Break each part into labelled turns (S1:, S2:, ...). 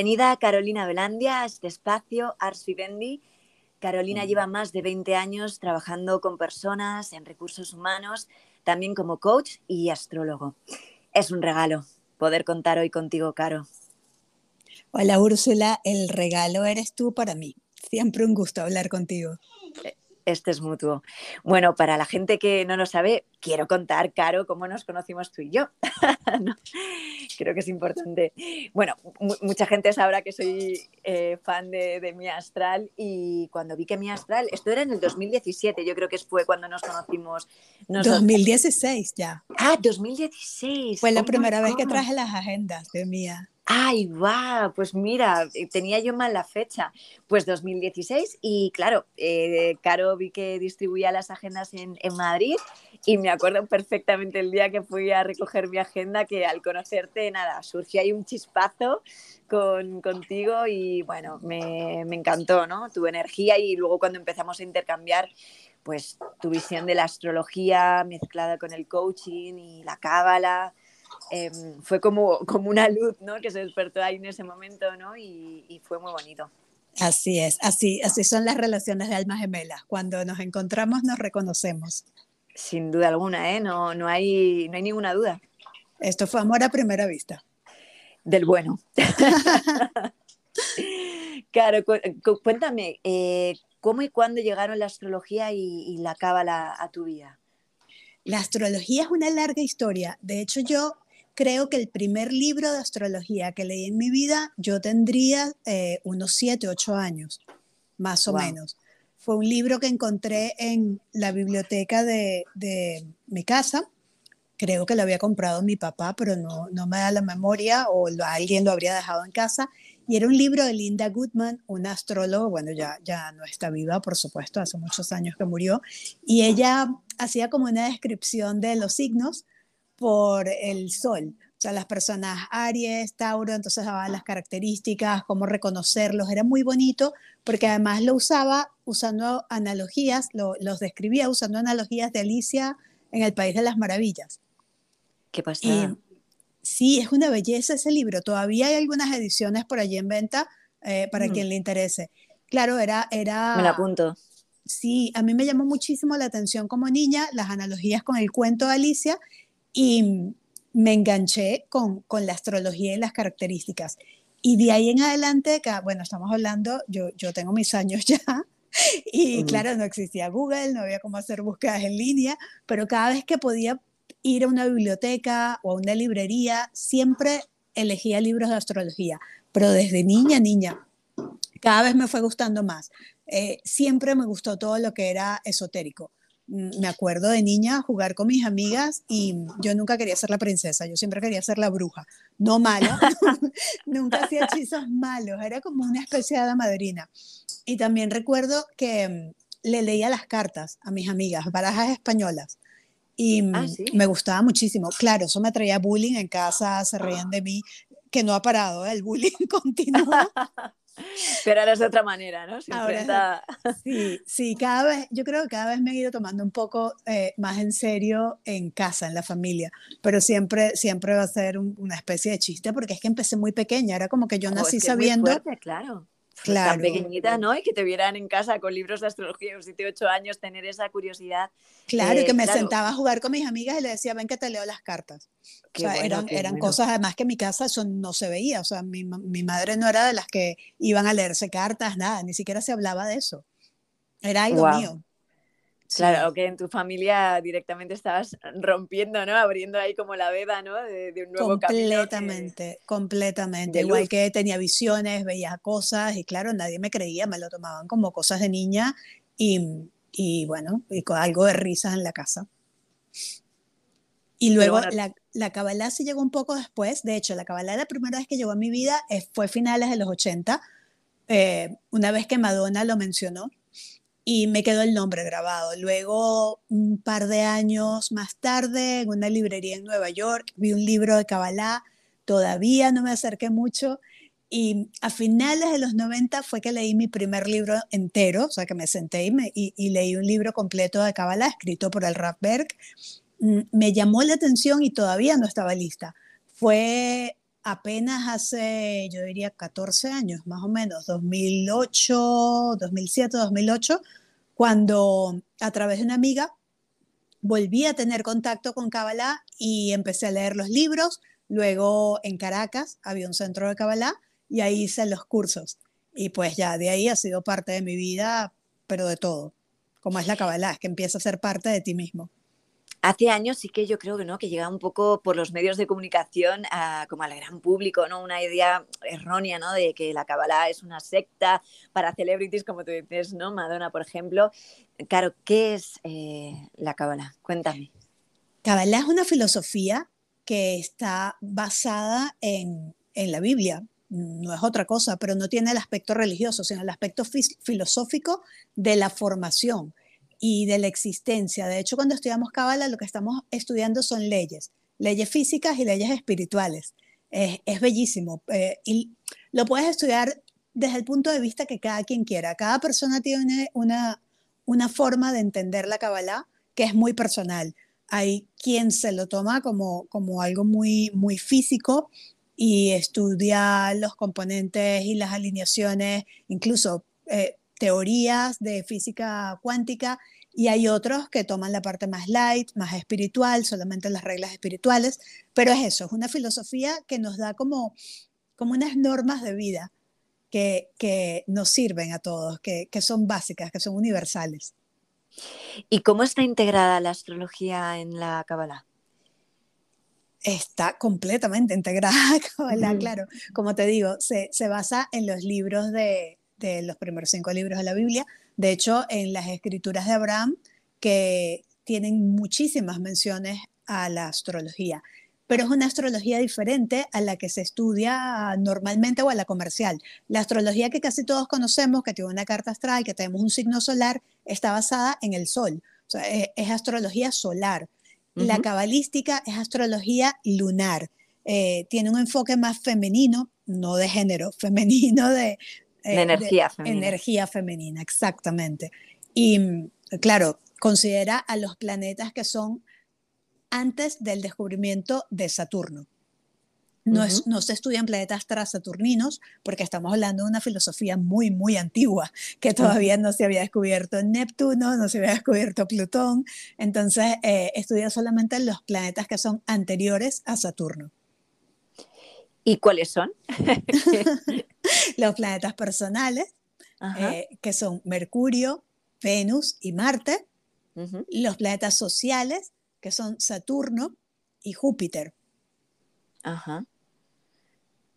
S1: Bienvenida Carolina Belandia a este espacio Ars Vivendi. Carolina lleva más de 20 años trabajando con personas en recursos humanos, también como coach y astrólogo. Es un regalo poder contar hoy contigo, Caro.
S2: Hola Úrsula, el regalo eres tú para mí. Siempre un gusto hablar contigo.
S1: Este es mutuo. Bueno, para la gente que no lo sabe, quiero contar, Caro, cómo nos conocimos tú y yo. creo que es importante. Bueno, mucha gente sabrá que soy eh, fan de, Mi Astral y cuando vi que Mi Astral, esto era en el 2017, yo creo que fue cuando nos conocimos.
S2: 2016 ya.
S1: Ah, 2016.
S2: Fue la primera vez que traje las agendas de Mía.
S1: Ay, guau, pues mira, eh, tenía yo mal la fecha. Pues 2016 y claro, eh, Caro vi que distribuía las agendas en, Madrid y me acuerdo perfectamente el día que fui a recoger mi agenda que al conocerte, nada, surgió ahí un chispazo con, contigo y bueno, me, me encantó, ¿no? Tu energía y luego cuando empezamos a intercambiar, pues tu visión de la astrología mezclada con el coaching y la cábala Em, fue como, como una luz ¿no? que se despertó ahí en ese momento ¿no? y, fue muy bonito.
S2: Así es, así, así son las relaciones de almas gemelas. Cuando nos encontramos nos reconocemos.
S1: Sin duda alguna, ¿eh? no, no, hay, no hay ninguna duda.
S2: Esto fue amor a primera vista.
S1: Del bueno. claro, cuéntame, eh, ¿cómo y cuándo llegaron la astrología y, y la cábala a tu vida?
S2: La astrología es una larga historia. De hecho, yo creo que el primer libro de astrología que leí en mi vida, yo tendría eh, unos 7, 8 años, más o menos. Fue un libro que encontré en la biblioteca de, mi casa. Creo que lo había comprado mi papá, pero no, no me da la memoria o alguien lo habría dejado en casa. Y era un libro de Linda Goodman, una astróloga, bueno, ya, ya no está viva, por supuesto, hace muchos años que murió. Y ella hacía como una descripción de los signos por el sol. O sea, las personas Aries, Tauro, entonces daban las características, cómo reconocerlos. Era muy bonito porque además lo usaba usando analogías, lo, los describía usando analogías de Alicia en el País de las Maravillas.
S1: ¿Qué pasa?
S2: Sí, es una belleza ese libro. Todavía hay algunas ediciones por allí en venta eh, para mm. quien le interese. Claro, era, era...
S1: Me la apunto.
S2: Sí, a mí me llamó muchísimo la atención como niña las analogías con el cuento de Alicia y me enganché con, con la astrología y las características. Y de ahí en adelante, bueno, estamos hablando, yo, yo tengo mis años ya, y claro, no existía Google, no había cómo hacer búsquedas en línea, pero cada vez que podía ir a una biblioteca o a una librería, siempre elegía libros de astrología, pero desde niña, niña, cada vez me fue gustando más. Eh, siempre me gustó todo lo que era esotérico. Mm, me acuerdo de niña jugar con mis amigas y yo nunca quería ser la princesa, yo siempre quería ser la bruja, no mala, nunca hacía hechizos malos, era como una especie de madrina. Y también recuerdo que mm, le leía las cartas a mis amigas, barajas españolas, y mm, ah, me gustaba muchísimo. Claro, eso me traía bullying en casa, se reían de mí, que no ha parado, ¿eh? el bullying continúa.
S1: Pero ahora es de otra manera, ¿no?
S2: sí, sí, cada vez, yo creo que cada vez me he ido tomando un poco eh, más en serio en casa, en la familia, pero siempre, siempre va a ser una especie de chiste porque es que empecé muy pequeña, era como que yo nací sabiendo...
S1: claro claro. tan pequeñita, ¿no? Y que te vieran en casa con libros de astrología a los 7, 8 años, tener esa curiosidad.
S2: Claro, y que me sentaba a jugar con mis amigas y le decía, ven que te leo las cartas. o sea, eran, eran cosas, además que en mi casa eso no se veía, o sea, mi, mi madre no era de las que iban a leerse cartas, nada, ni siquiera se hablaba de eso. Era algo mío.
S1: Claro, que en tu familia directamente estabas rompiendo, ¿no? Abriendo ahí como la veda, ¿no? De, un nuevo
S2: completamente, Completamente, Igual que tenía visiones, veía cosas y claro, nadie me creía, me lo tomaban como cosas de niña y, y bueno, y con algo de risas en la casa. Y luego la, la Kabbalah sí llegó un poco después. De hecho, la Kabbalah la primera vez que llegó a mi vida fue finales de los 80, eh, una vez que Madonna lo mencionó y me quedó el nombre grabado. Luego, un par de años más tarde, en una librería en Nueva York, vi un libro de Kabbalah, todavía no me acerqué mucho, y a finales de los 90 fue que leí mi primer libro entero, o sea, que me senté y, me, y, leí un libro completo de Kabbalah, escrito por el Rathberg. Mm, me llamó la atención y todavía no estaba lista. Fue apenas hace, yo diría, 14 años, más o menos, 2008, 2007, 2008, cuando a través de una amiga volví a tener contacto con Kabbalah y empecé a leer los libros. Luego en Caracas había un centro de Kabbalah y ahí hice los cursos. Y pues ya de ahí ha sido parte de mi vida, pero de todo. Como es la Kabbalah, es que empieza a ser parte de ti mismo.
S1: Hace años sí que yo creo que no, que llega un poco por los medios de comunicación como al gran público, ¿no? Una idea errónea, ¿no? De que la Kabbalah es una secta para celebrities, como tú dices, ¿no? Madonna, por ejemplo. Claro, ¿qué es eh, la Kabbalah? Cuéntame.
S2: Kabbalah es una filosofía que está basada en, en la Biblia, no es otra cosa, pero no tiene el aspecto religioso, sino el aspecto filosófico de la formación y de la existencia. De hecho, cuando estudiamos Kabbalah, lo que estamos estudiando son leyes, leyes físicas y leyes espirituales. Es, bellísimo. Eh, y lo puedes estudiar desde el punto de vista que cada quien quiera. Cada persona tiene una, una forma de entender la Kabbalah que es muy personal. Hay quien se lo toma como, como algo muy, muy físico y estudia los componentes y las alineaciones, incluso eh, teorías de física cuántica, y hay otros que toman la parte más light, más espiritual, solamente las reglas espirituales, pero es eso, es una filosofía que nos da como, como unas normas de vida que, que nos sirven a todos, que, que son básicas, que son universales.
S1: ¿Y cómo está integrada la astrología en la Kabbalah?
S2: está completamente integrada, claro. Como te digo, se, se, basa en los libros de, de los primeros cinco libros de la Biblia. De hecho, en las escrituras de Abraham, que tienen muchísimas menciones a la astrología, pero es una astrología diferente a la que se estudia normalmente o a la comercial. La astrología que casi todos conocemos, que tiene una carta astral, que tenemos un signo solar, está basada en el sol. O sea, es, es astrología solar. La cabalística es astrología lunar. Eh, tiene un enfoque más femenino, no de género, femenino de,
S1: eh, energía femenina.
S2: Energía femenina, exactamente. Y claro, considera a los planetas que son antes del descubrimiento de Saturno. No, es, no, se estudian planetas saturninos porque estamos hablando de una filosofía muy, muy antigua, que todavía no se había descubierto Neptuno, no se había descubierto Plutón. Entonces, eh, estudia solamente los planetas que son anteriores a Saturno.
S1: ¿Y cuáles son?
S2: los planetas personales, eh, que son Mercurio, Venus y Marte. Los planetas sociales, que son Saturno y Júpiter.
S1: Ajá.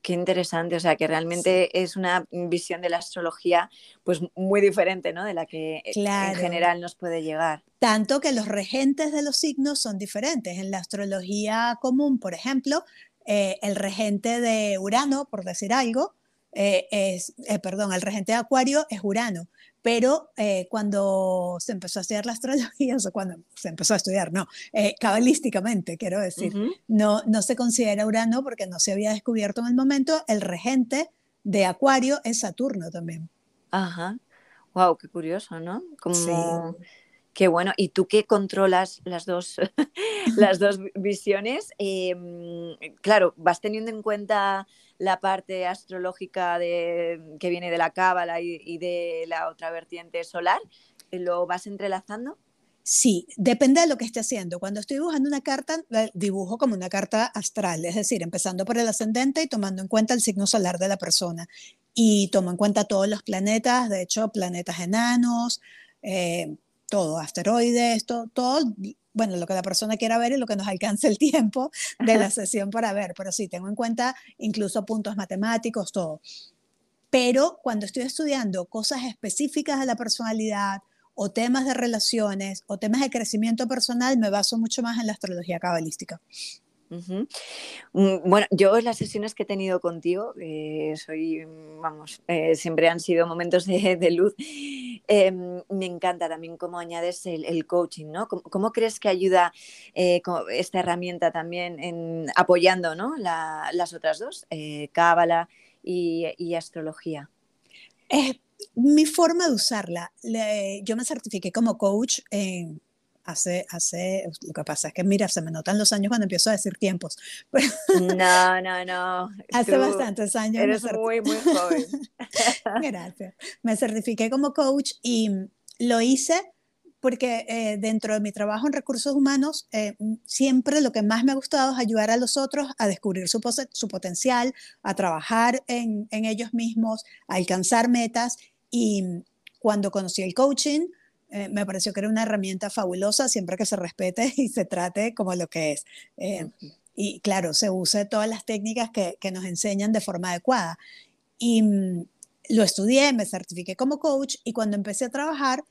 S1: Qué interesante, o sea, que realmente es una visión de la astrología pues muy diferente, ¿no? De la que eh, en general nos puede llegar.
S2: Tanto que los regentes de los signos son diferentes. En la astrología común, por ejemplo, eh, el regente de Urano, por decir algo, eh, es, perdón, el regente de Acuario es Urano, pero eh, cuando se empezó a estudiar la astrología, o cuando se empezó a estudiar, no, eh, cabalísticamente, quiero decir, no, no se considera Urano porque no se había descubierto en el momento, el regente de Acuario es Saturno también.
S1: Ajá, wow, qué curioso, ¿no? Como... Qué bueno. ¿Y tú qué controlas las dos, las dos visiones? Em, claro, vas teniendo en cuenta la parte astrológica de, que viene de la cábala y, de la otra vertiente solar, ¿lo vas entrelazando?
S2: Sí, depende de lo que esté haciendo. Cuando estoy dibujando una carta, dibujo como una carta astral, es decir, empezando por el ascendente y tomando en cuenta el signo solar de la persona. Y tomo en cuenta todos los planetas, de hecho, planetas enanos, eh, todo, asteroides, todo, todo, bueno, lo que la persona quiera ver y lo que nos alcance el tiempo de la sesión para ver, pero sí, tengo en cuenta incluso puntos matemáticos, todo. Pero cuando estoy estudiando cosas específicas de la personalidad o temas de relaciones o temas de crecimiento personal, me baso mucho más en la astrología cabalística.
S1: Mm, bueno, yo las sesiones que he tenido contigo, eh, soy, vamos, eh, siempre han sido momentos de, luz. Em, me encanta también cómo añades el, coaching, ¿no? ¿Cómo, crees que ayuda eh, esta herramienta también apoyando ¿no? las otras dos, Cábala y, astrología?
S2: Mi forma de usarla. yo me certifiqué como coach en hace, hace, lo que pasa es que, mira, se me notan los años cuando empiezo a decir tiempos.
S1: no, no, no.
S2: Hace bastantes años.
S1: Eres muy, muy joven.
S2: Gracias. Me certifiqué como coach y lo hice porque eh, dentro de mi trabajo en recursos humanos, eh, siempre lo que más me ha gustado es ayudar a los otros a descubrir su, su potencial, a trabajar en, en, ellos mismos, a alcanzar metas. Y cuando conocí el coaching, eh, me pareció que era una herramienta fabulosa, siempre que se respete y se trate como lo que es. y claro, se use todas las técnicas que, que nos enseñan de forma adecuada. Y mm, lo estudié, me certifiqué como coach y cuando empecé a trabajar,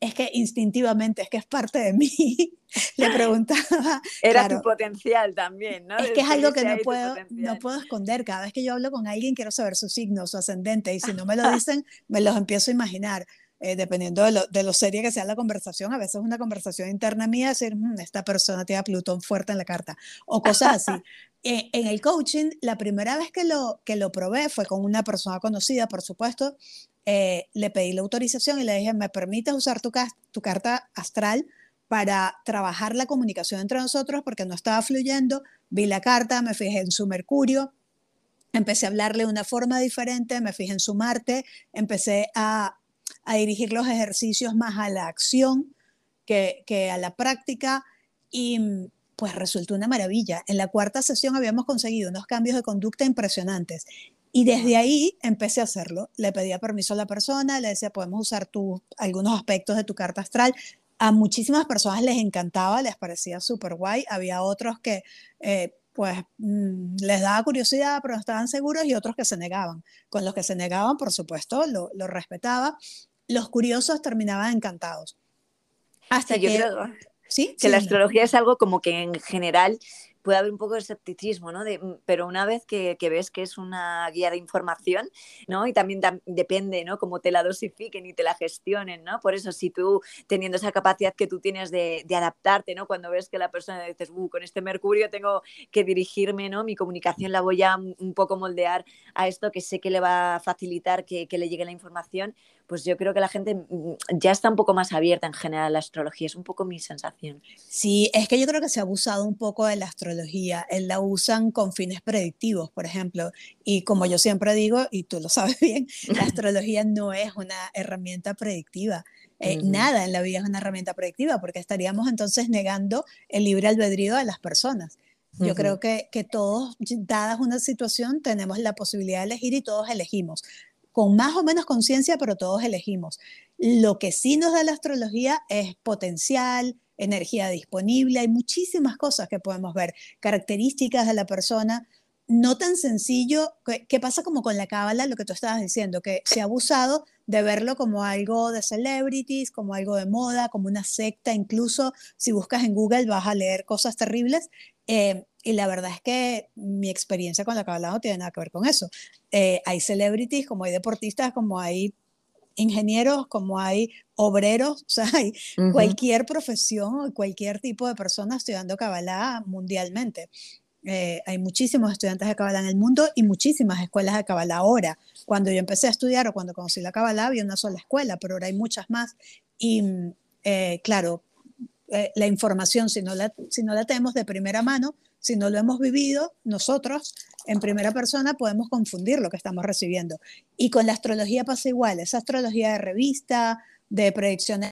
S2: es que instintivamente, es que es parte de mí. Le preguntaba.
S1: Era tu potencial también, ¿no?
S2: Es que es algo que no puedo, no puedo esconder. Cada vez que yo hablo con alguien, quiero saber su signo, su ascendente, y si no me lo dicen, me los empiezo a imaginar. Eh, dependiendo de lo, de lo, seria que sea la conversación, a veces una conversación interna mía, decir, mm, esta persona tiene a Plutón fuerte en la carta, o cosas así. Eh, en el coaching, la primera vez que lo, que lo probé fue con una persona conocida, por supuesto, eh, le pedí la autorización y le dije, ¿me permites usar tu, tu carta astral para trabajar la comunicación entre nosotros? Porque no estaba fluyendo. Vi la carta, me fijé en su Mercurio, empecé a hablarle de una forma diferente, me fijé en su Marte, empecé a, a dirigir los ejercicios más a la acción que, que a la práctica y pues resultó una maravilla. En la cuarta sesión habíamos conseguido unos cambios de conducta impresionantes y desde ahí empecé a hacerlo. Le pedía permiso a la persona, le decía, podemos usar tu, algunos aspectos de tu carta astral. A muchísimas personas les encantaba, les parecía súper guay. Había otros que, eh, pues, mm, les daba curiosidad, pero no estaban seguros, y otros que se negaban. Con los que se negaban, por supuesto, lo, lo respetaba. Los curiosos terminaban encantados.
S1: Hasta que... ¿Sí? Que la astrología es algo como que en general puede haber un poco de escepticismo, ¿no? Mm, pero una vez que, ves que es una guía de información, ¿no? Y también depende, ¿no? Cómo te la dosifiquen y te la gestionen, ¿no? Por eso, si tú, teniendo esa capacidad que tú tienes de, adaptarte, ¿no? Cuando ves que la persona dices, uh, con este Mercurio tengo que dirigirme, ¿no? Mi comunicación la voy a un poco moldear a esto que sé que le va a facilitar que le llegue la información, pues yo creo que la gente mm, ya está un poco más abierta en general a la astrología, es un poco mi sensación.
S2: Sí, es que yo creo que se ha abusado un poco de la astrología, la usan con fines predictivos, por ejemplo, y como yo siempre digo, y tú lo sabes bien, la astrología no es una herramienta predictiva. Eh, nada en la vida es una herramienta predictiva, porque estaríamos entonces negando el libre albedrío de las personas. Yo creo que, que todos, dadas una situación, tenemos la posibilidad de elegir y todos elegimos con más o menos conciencia, pero todos elegimos. Lo que sí nos da la astrología es potencial, energía disponible, hay muchísimas cosas que podemos ver, características de la persona, no tan sencillo, ¿qué pasa como con la cábala, lo que tú estabas diciendo, que se ha abusado de verlo como algo de celebrities, como algo de moda, como una secta, incluso si buscas en Google vas a leer cosas terribles, eh, y la verdad es que mi experiencia con la cábala no tiene nada que ver con eso. Eh, hay celebrities, como hay deportistas, como hay ingenieros, como hay obreros, o sea, hay cualquier profesión, cualquier tipo de persona estudiando Kabbalah mundialmente. Eh, hay muchísimos estudiantes de Kabbalah en el mundo y muchísimas escuelas de Kabbalah ahora. Cuando yo empecé a estudiar o cuando conocí la Kabbalah había una sola escuela, pero ahora hay muchas más. Y eh, claro, la información, si no la, si no la tenemos de primera mano, si no lo hemos vivido nosotros en primera persona, podemos confundir lo que estamos recibiendo. Y con la astrología pasa igual, esa astrología de revista, de predicciones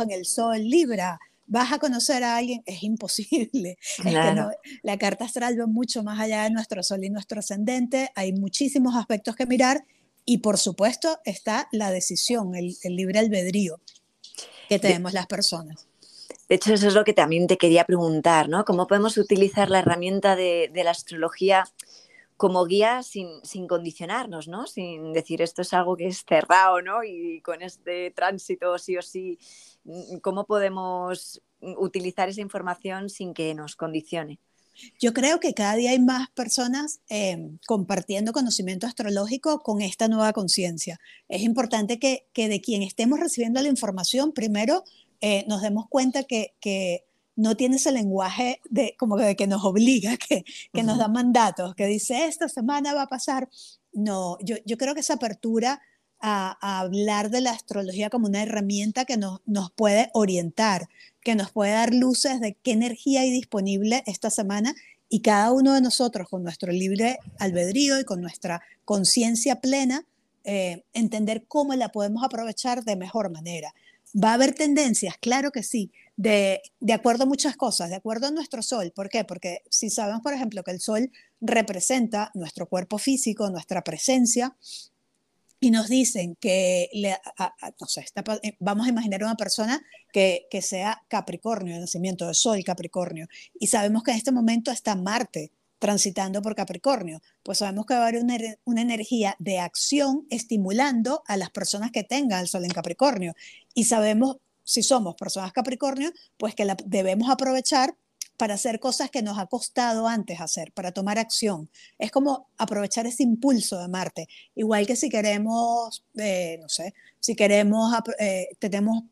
S2: en el sol, Libra, vas a conocer a alguien, es imposible. la carta astral va mucho más allá de nuestro sol y nuestro ascendente, hay muchísimos aspectos que mirar y por supuesto está la decisión, el, el libre albedrío que tenemos las personas.
S1: De hecho, eso es lo que también te quería preguntar, ¿no? ¿Cómo podemos utilizar la herramienta de, la astrología como guía sin, condicionarnos, ¿no? Sin decir esto es algo que es cerrado, ¿no? Y con este tránsito sí o sí, mm, ¿cómo podemos utilizar esa información sin que nos condicione?
S2: Yo creo que cada día hay más personas em, compartiendo conocimiento astrológico con esta nueva conciencia. Es importante que, que, de quien estemos recibiendo la información, primero eh, nos demos cuenta que, que, no tiene ese lenguaje de, como de que nos obliga, que, que nos da mandatos, que dice, esta semana va a pasar. No, yo, yo creo que esa apertura a, hablar de la astrología como una herramienta que nos, nos puede orientar, que nos puede dar luces de qué energía hay disponible esta semana y cada uno de nosotros con nuestro libre albedrío y con nuestra conciencia plena, eh, entender cómo la podemos aprovechar de mejor manera. ¿Va a haber tendencias? Claro que sí, de, de, acuerdo a muchas cosas, de acuerdo a nuestro sol. ¿Por qué? Porque si sabemos, por ejemplo, que el sol representa nuestro cuerpo físico, nuestra presencia, y nos dicen que, eh, vamos a imaginar una persona que, que sea Capricornio, de nacimiento de Sol Capricornio, y sabemos que en este momento está Marte transitando por Capricornio, pues sabemos que va a haber una, una, energía de acción estimulando a las personas que tengan el Sol en Capricornio. Y sabemos, si somos personas Capricornio, pues que la debemos aprovechar para hacer cosas que nos ha costado antes hacer, para tomar acción. Es como aprovechar ese impulso de Marte. Igual que si queremos, eh, no sé, si queremos, eh, tenemos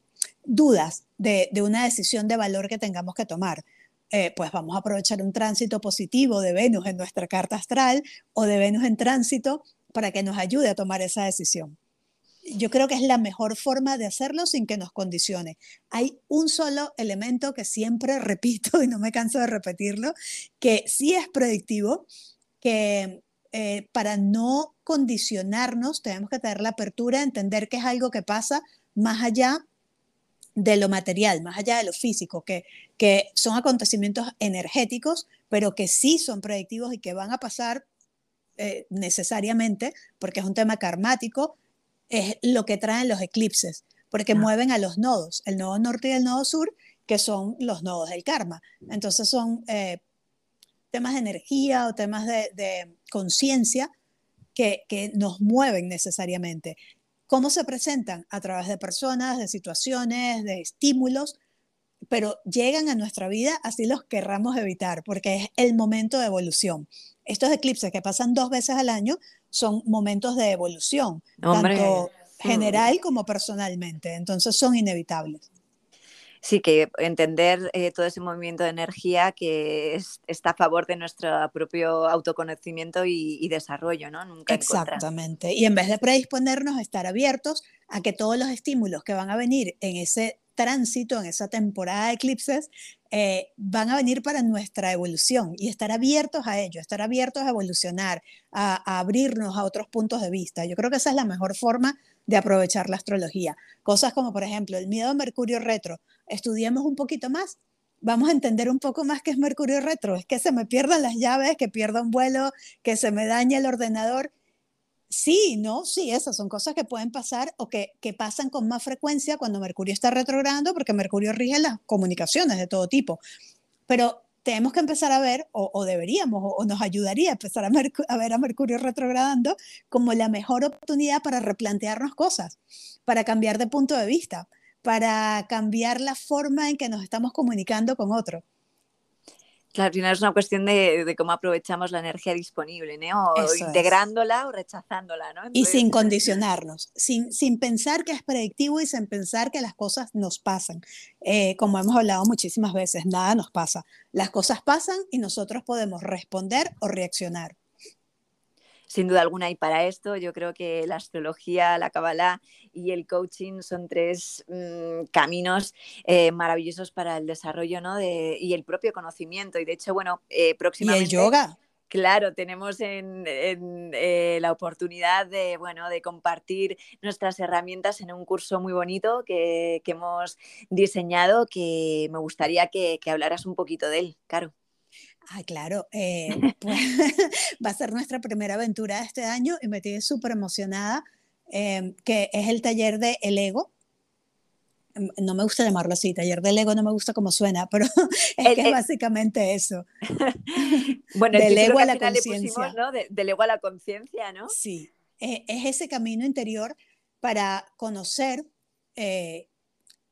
S2: dudas de, una decisión de valor que tengamos que tomar. Eh, pues vamos a aprovechar un tránsito positivo de Venus en nuestra carta astral o de Venus en tránsito para que nos ayude a tomar esa decisión yo creo que es la mejor forma de hacerlo sin que nos condicione. Hay un solo elemento que siempre repito y no me canso de repetirlo, que sí es predictivo, que eh, para no condicionarnos tenemos que tener la apertura, entender que es algo que pasa más allá de lo material, más allá de lo físico, que, que son acontecimientos energéticos, pero que sí son predictivos y que van a pasar eh, necesariamente, porque es un tema karmático, es lo que traen los eclipses, porque ah. mueven a los nodos, el nodo norte y el nodo sur, que son los nodos del karma. Entonces son eh, temas de energía o temas de, conciencia que, que nos mueven necesariamente. ¿Cómo se presentan? A través de personas, de situaciones, de estímulos, pero llegan a nuestra vida así los querramos evitar, porque es el momento de evolución. Estos eclipses que pasan dos veces al año son momentos de evolución, tanto general como personalmente, entonces son inevitables.
S1: Sí, que entender eh, todo ese movimiento de energía que está a favor de nuestro propio autoconocimiento y, desarrollo, ¿no?
S2: Nunca Exactamente. Y en vez de predisponernos a estar abiertos a que todos los estímulos que van a venir en ese tránsito, en esa temporada de eclipses, eh, van a venir para nuestra evolución y estar abiertos a ello, estar abiertos a evolucionar, a, abrirnos a otros puntos de vista. Yo creo que esa es la mejor forma de aprovechar la astrología. Cosas como, por ejemplo, el miedo a Mercurio retro. Estudiemos un poquito más, vamos a entender un poco más qué es Mercurio retro. Es que se me pierdan las llaves, que pierda un vuelo, que se me dañe el ordenador. Sí, no, sí, esas son cosas que pueden pasar o que, que pasan con más frecuencia cuando Mercurio está retrogradando, porque Mercurio rige las comunicaciones de todo tipo. Pero tenemos que empezar a ver, o, deberíamos, o, nos ayudaría a empezar a, a, ver a Mercurio retrogradando como la mejor oportunidad para replantearnos cosas, para cambiar de punto de vista, para cambiar la forma en que nos estamos comunicando con otro.
S1: Claro, al final es una cuestión de, cómo aprovechamos la energía disponible, ¿no? O integrándola o rechazándola, ¿no?
S2: y sin condicionarnos, sin, sin pensar que es predictivo y sin pensar que las cosas nos pasan. Eh, como hemos hablado muchísimas veces, nada nos pasa. Las cosas pasan y nosotros podemos responder o reaccionar
S1: sin duda alguna. Y para esto yo creo que la astrología, la Kabbalah y el coaching son tres mm, caminos eh, maravillosos para el desarrollo ¿no? de, y el propio conocimiento. Y de hecho, bueno, eh, próximamente...
S2: ¿Y el yoga?
S1: Claro, tenemos en, eh, la oportunidad de, bueno, de compartir nuestras herramientas en un curso muy bonito que, hemos diseñado, que me gustaría que, que hablaras un poquito de él, Caro.
S2: Ah, claro, eh, pues, va a ser nuestra primera aventura de este año y me tiene súper emocionada, em, que es el taller de El Ego. Em, no me gusta llamarlo así, taller del ego no me gusta como suena, pero es que es básicamente eso.
S1: bueno, del ego a la conciencia. ¿no? del ego a la conciencia, ¿no?
S2: Sí, e, es ese camino interior para conocer eh,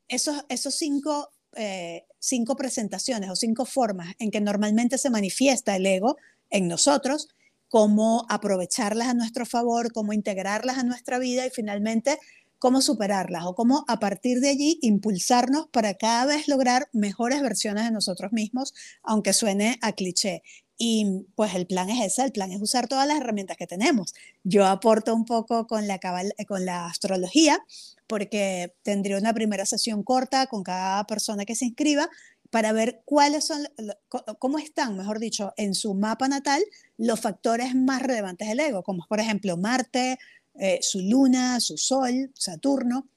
S2: esos, esos cinco eh, cinco presentaciones o cinco formas en que normalmente se manifiesta el ego en nosotros, cómo aprovecharlas a nuestro favor, cómo integrarlas a nuestra vida y finalmente cómo superarlas o cómo a partir de allí impulsarnos para cada vez lograr mejores versiones de nosotros mismos, aunque suene a cliché. Y pues el plan es ese, el plan es usar todas las herramientas que tenemos. Yo aporto un poco con la, con la astrología, porque tendría una primera sesión corta con cada persona que se inscriba para ver cuáles son, cómo están, mejor dicho, en su mapa natal los factores más relevantes del ego, como por ejemplo Marte, eh, su luna, su sol, Saturno.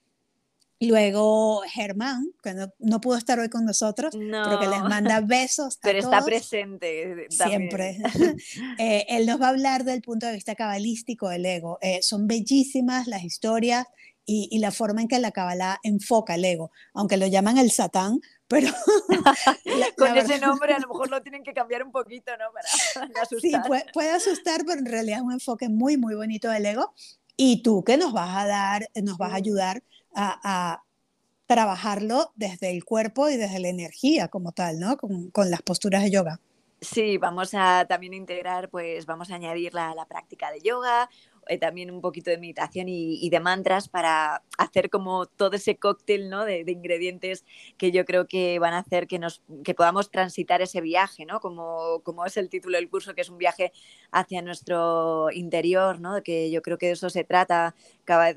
S2: Luego Germán, que no, pudo estar hoy con nosotros, pero que les manda besos.
S1: pero está presente.
S2: Siempre. Eh, él nos va a hablar del punto de vista cabalístico del ego. Eh, son bellísimas las historias y, y, la forma en que la Kabbalah enfoca el ego. Aunque lo llaman el Satán, pero
S1: con ese nombre a lo mejor lo tienen que cambiar un poquito, ¿no? Para asustar.
S2: Sí, puede, asustar, pero en realidad es un enfoque muy, muy bonito del ego. Y tú que nos vas a dar, nos vas a ayudar a, trabajarlo desde el cuerpo y desde la energía como tal, ¿no? Con, con las posturas de yoga.
S1: Sí, vamos a también integrar, pues vamos a añadir la, la práctica de yoga, eh, también un poquito de meditación y, de mantras para hacer como todo ese cóctel ¿no? de, ingredientes que yo creo que van a hacer que, nos, que podamos transitar ese viaje, ¿no? como, como es el título del curso, que es un viaje hacia nuestro interior, ¿no? que yo creo que de eso se trata,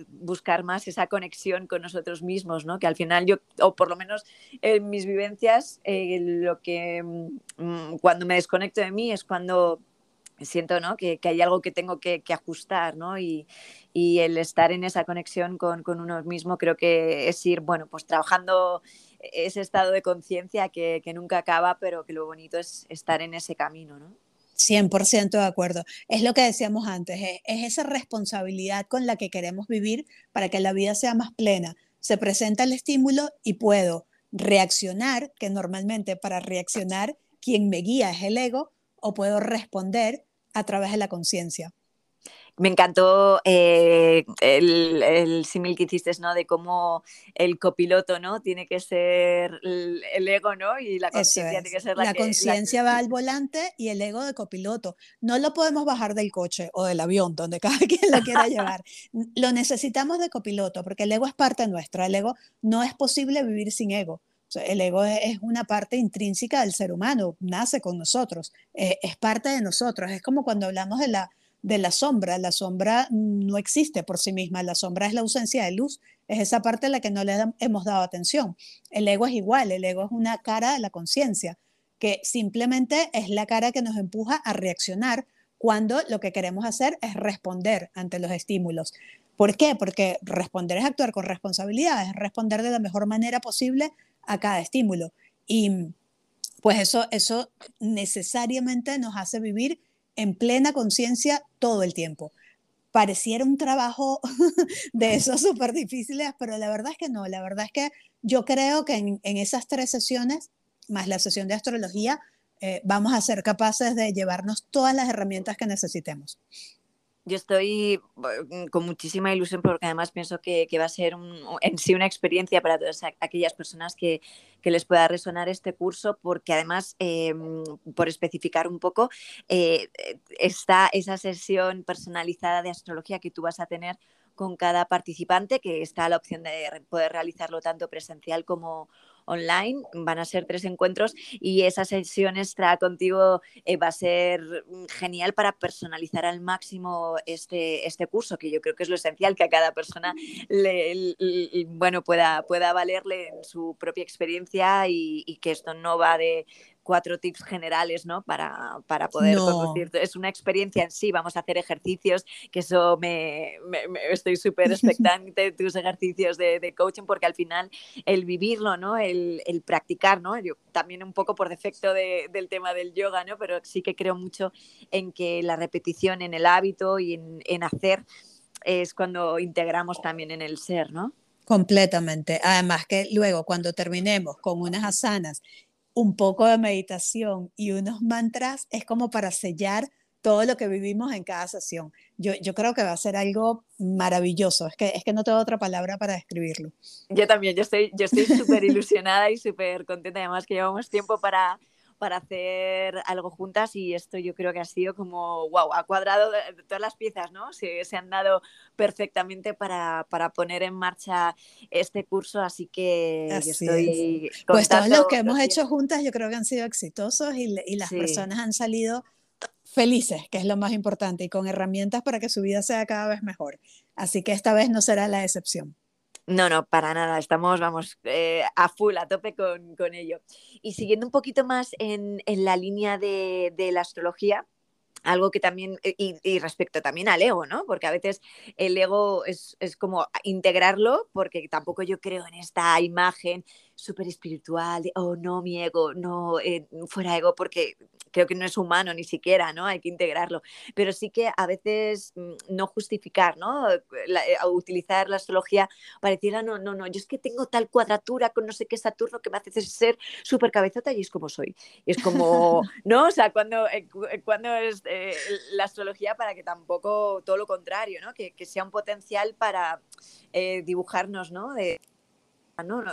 S1: buscar más esa conexión con nosotros mismos, ¿no? que al final yo, o por lo menos en mis vivencias, eh, lo que mm, cuando me desconecto de mí es cuando siento ¿no? que, que, hay algo que tengo que, que ajustar ¿no? y, y, el estar en esa conexión con, con, uno mismo creo que es ir bueno, pues trabajando ese estado de conciencia que, que, nunca acaba, pero que lo bonito es estar en ese camino. ¿no?
S2: 100% de acuerdo. Es lo que decíamos antes, es, es esa responsabilidad con la que queremos vivir para que la vida sea más plena. Se presenta el estímulo y puedo reaccionar, que normalmente para reaccionar quien me guía es el ego, o puedo responder a través de la conciencia.
S1: Me encantó eh, el, el símil que hiciste, ¿no? De cómo el copiloto, ¿no? Tiene que ser el, ego, ¿no? Y la conciencia tiene que ser la,
S2: la conciencia va al volante y el ego de copiloto. No lo podemos bajar del coche o del avión, donde cada quien lo quiera llevar. lo necesitamos de copiloto, porque el ego es parte nuestra. El ego no es posible vivir sin ego el ego es una parte intrínseca del ser humano, nace con nosotros, eh, es parte de nosotros. Es como cuando hablamos de la, de la sombra. La sombra no existe por sí misma, la sombra es la ausencia de luz, es esa parte a la que no le hemos dado atención. El ego es igual, el ego es una cara de la conciencia, que simplemente es la cara que nos empuja a reaccionar cuando lo que queremos hacer es responder ante los estímulos. ¿Por qué? Porque responder es actuar con responsabilidad, es responder de la mejor manera posible a cada estímulo. Y pues eso, eso necesariamente nos hace vivir en plena conciencia todo el tiempo. Pareciera un trabajo de esos súper difíciles, pero la verdad es que no, la verdad es que yo creo que en, esas tres sesiones, más la sesión de astrología, eh, vamos a ser capaces de llevarnos todas las herramientas que necesitemos.
S1: Yo estoy mm, con muchísima ilusión porque además pienso que, va a ser en sí una experiencia para todas aquellas personas que, les pueda resonar este curso porque además, em, por especificar un poco, eh, está esa sesión personalizada de astrología que tú vas a tener con cada participante, que está la opción de poder realizarlo tanto presencial como, online. Van a ser tres encuentros y esa sesión extra contigo eh, va a ser mm, genial para personalizar al máximo este, este curso, que yo creo que es lo esencial, que a cada persona le, bueno, pueda, pueda valerle en su propia experiencia y que esto no va de cuatro tips generales, ¿no? Para, para poder conducir. Es una experiencia en sí, vamos a hacer ejercicios, que eso me, estoy súper expectante de tus ejercicios de, coaching, porque al final el vivirlo, ¿no? El, el practicar, ¿no? Yo también un poco por defecto del tema del yoga, ¿no? Pero sí que creo mucho en que la repetición en el hábito y en, en hacer es cuando integramos también en el ser, ¿no?
S2: Completamente. Además que luego cuando terminemos con unas asanas un poco de meditación y unos mantras es como para sellar todo lo que vivimos en cada sesión. Yo, yo creo que va a ser algo maravilloso. Es que, es que no tengo otra palabra para describirlo.
S1: Yo también, yo estoy yo estoy súper ilusionada y súper contenta. Además que llevamos tiempo para, para hacer algo juntas y esto yo creo que ha sido como, wow, ha cuadrado todas las piezas, ¿no? Se, se han dado perfectamente para, para, poner en marcha este curso, así que estoy...
S2: Pues todos los que hemos hecho juntas yo creo que han sido exitosos y, y las personas han salido felices, que es lo más importante, y con herramientas para que su vida sea cada vez mejor. Así que esta vez no será la excepción.
S1: No, no, para nada. Estamos, vamos, eh, a full, a tope con, ello. Y siguiendo un poquito más en, la línea de, la astrología, algo que también, eh, y, respecto también al ego, ¿no? Porque a veces el ego es, es, como integrarlo, porque tampoco yo creo en esta imagen súper espiritual de, oh, no, mi ego, no, eh, fuera ego, porque creo que no es humano ni siquiera, ¿no? Hay que integrarlo. Pero sí que a veces mm, no justificar, ¿no? Eh, utilizar la astrología para decir, ah, no, no, no, yo es que tengo tal cuadratura con no sé qué Saturno que me hace ser súper cabezota y es como soy. Y es como, ¿no? O sea, cuando, eh, cuando es la astrología para que tampoco todo lo contrario, ¿no? Que, que sea un potencial para dibujarnos, ¿no? De,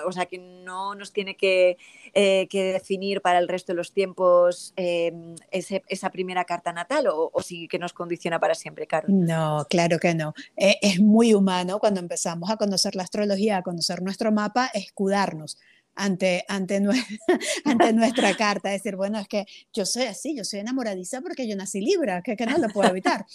S1: o sea, que no nos tiene que, eh, definir para el resto de los tiempos em, esa primera carta natal o, sí que nos condiciona para siempre, Carol.
S2: No, claro que no. Eh, es muy humano cuando empezamos a conocer la astrología, a conocer nuestro mapa, escudarnos. Ante, ante, ante nuestra carta, decir, bueno, es que yo soy así, yo soy enamoradiza porque yo nací Libra, que, que no lo puedo evitar.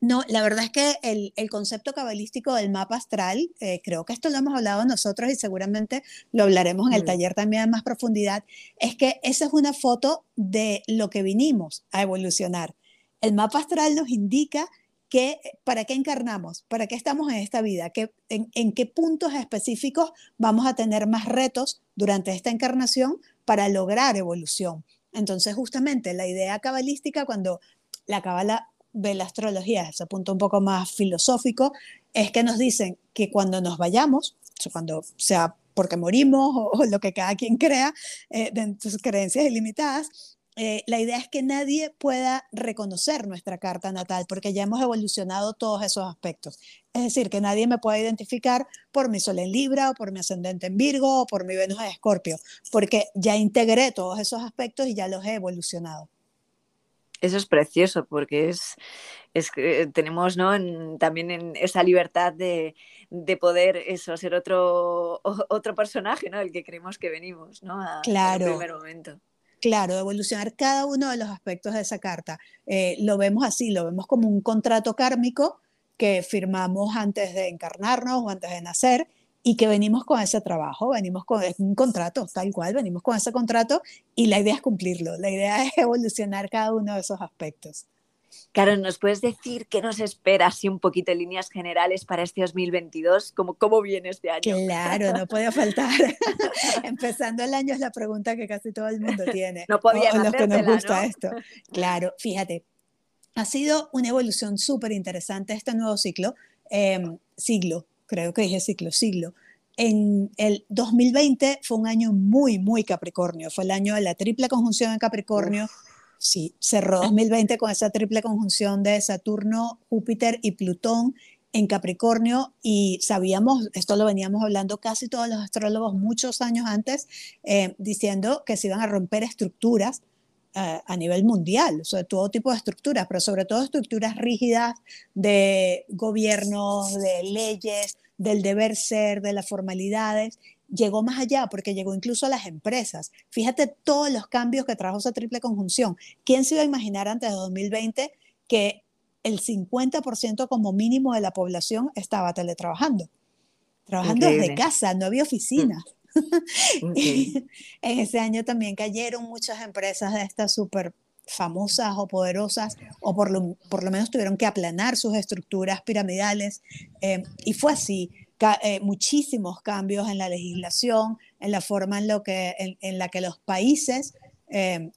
S2: No, la verdad es que el, concepto cabalístico del mapa astral, eh, creo que esto lo hemos hablado nosotros y seguramente lo hablaremos en el taller también en más profundidad, es que esa es una foto de lo que vinimos a evolucionar. El mapa astral nos indica que, para qué encarnamos, para qué estamos en esta vida, que, en qué puntos específicos vamos a tener más retos durante esta encarnación para lograr evolución. Entonces, justamente la idea cabalística, cuando la cabala de la astrología, ese punto un poco más filosófico, es que nos dicen que cuando nos vayamos, cuando sea porque morimos o, lo que cada quien crea eh, de sus creencias ilimitadas, eh, la idea es que nadie pueda reconocer nuestra carta natal porque ya hemos evolucionado todos esos aspectos. Es decir, que nadie me pueda identificar por mi sol en Libra o por mi ascendente en Virgo o por mi Venus en Escorpio, porque ya integré todos esos aspectos y ya los he evolucionado.
S1: Eso es precioso porque es, es que tenemos ¿no? también en esa libertad de, poder eso, ser otro, otro personaje, ¿no? El que creemos que venimos, ¿no? A,
S2: claro.
S1: En primer momento.
S2: Claro, evolucionar cada uno de los aspectos de esa carta. Eh, lo vemos así, lo vemos como un contrato kármico que firmamos antes de encarnarnos o antes de nacer y que venimos con ese trabajo, venimos con un contrato, tal cual, venimos con ese contrato y la idea es cumplirlo, la idea es evolucionar cada uno de esos aspectos.
S1: Claro, ¿nos puedes decir qué nos espera así un poquito en líneas generales para este 2022? ¿Cómo, cómo viene este año?
S2: Claro, no puede faltar. Empezando el año es la pregunta que casi todo el mundo tiene.
S1: No podía
S2: los que nos gusta esto. Claro, fíjate, ha sido una evolución súper interesante este nuevo ciclo, em, siglo, creo que dije ciclo, siglo. En el 2020 fue un año muy, muy Capricornio. Fue el año de la triple conjunción en Capricornio. Sí, cerró 2020 con esa triple conjunción de Saturno, Júpiter y Plutón en Capricornio y sabíamos, esto lo veníamos hablando casi todos los astrólogos muchos años antes, eh, diciendo que se iban a romper estructuras a nivel mundial, o todo tipo de estructuras, pero sobre todo estructuras rígidas de gobiernos, de leyes, del deber ser, de las formalidades. Llegó más allá porque llegó incluso a las empresas. Fíjate todos los cambios que trajo esa triple conjunción. ¿Quién se iba a imaginar antes de 2020 que el 50% como mínimo de la población estaba teletrabajando? Trabajando desde casa, no había oficinas. Mm. en ese año también cayeron muchas empresas de estas súper famosas o poderosas, o por lo, por lo, menos tuvieron que aplanar sus estructuras piramidales. Eh, y fue así, eh, muchísimos cambios en la legislación, en la forma en, lo que, en, la que los países eh,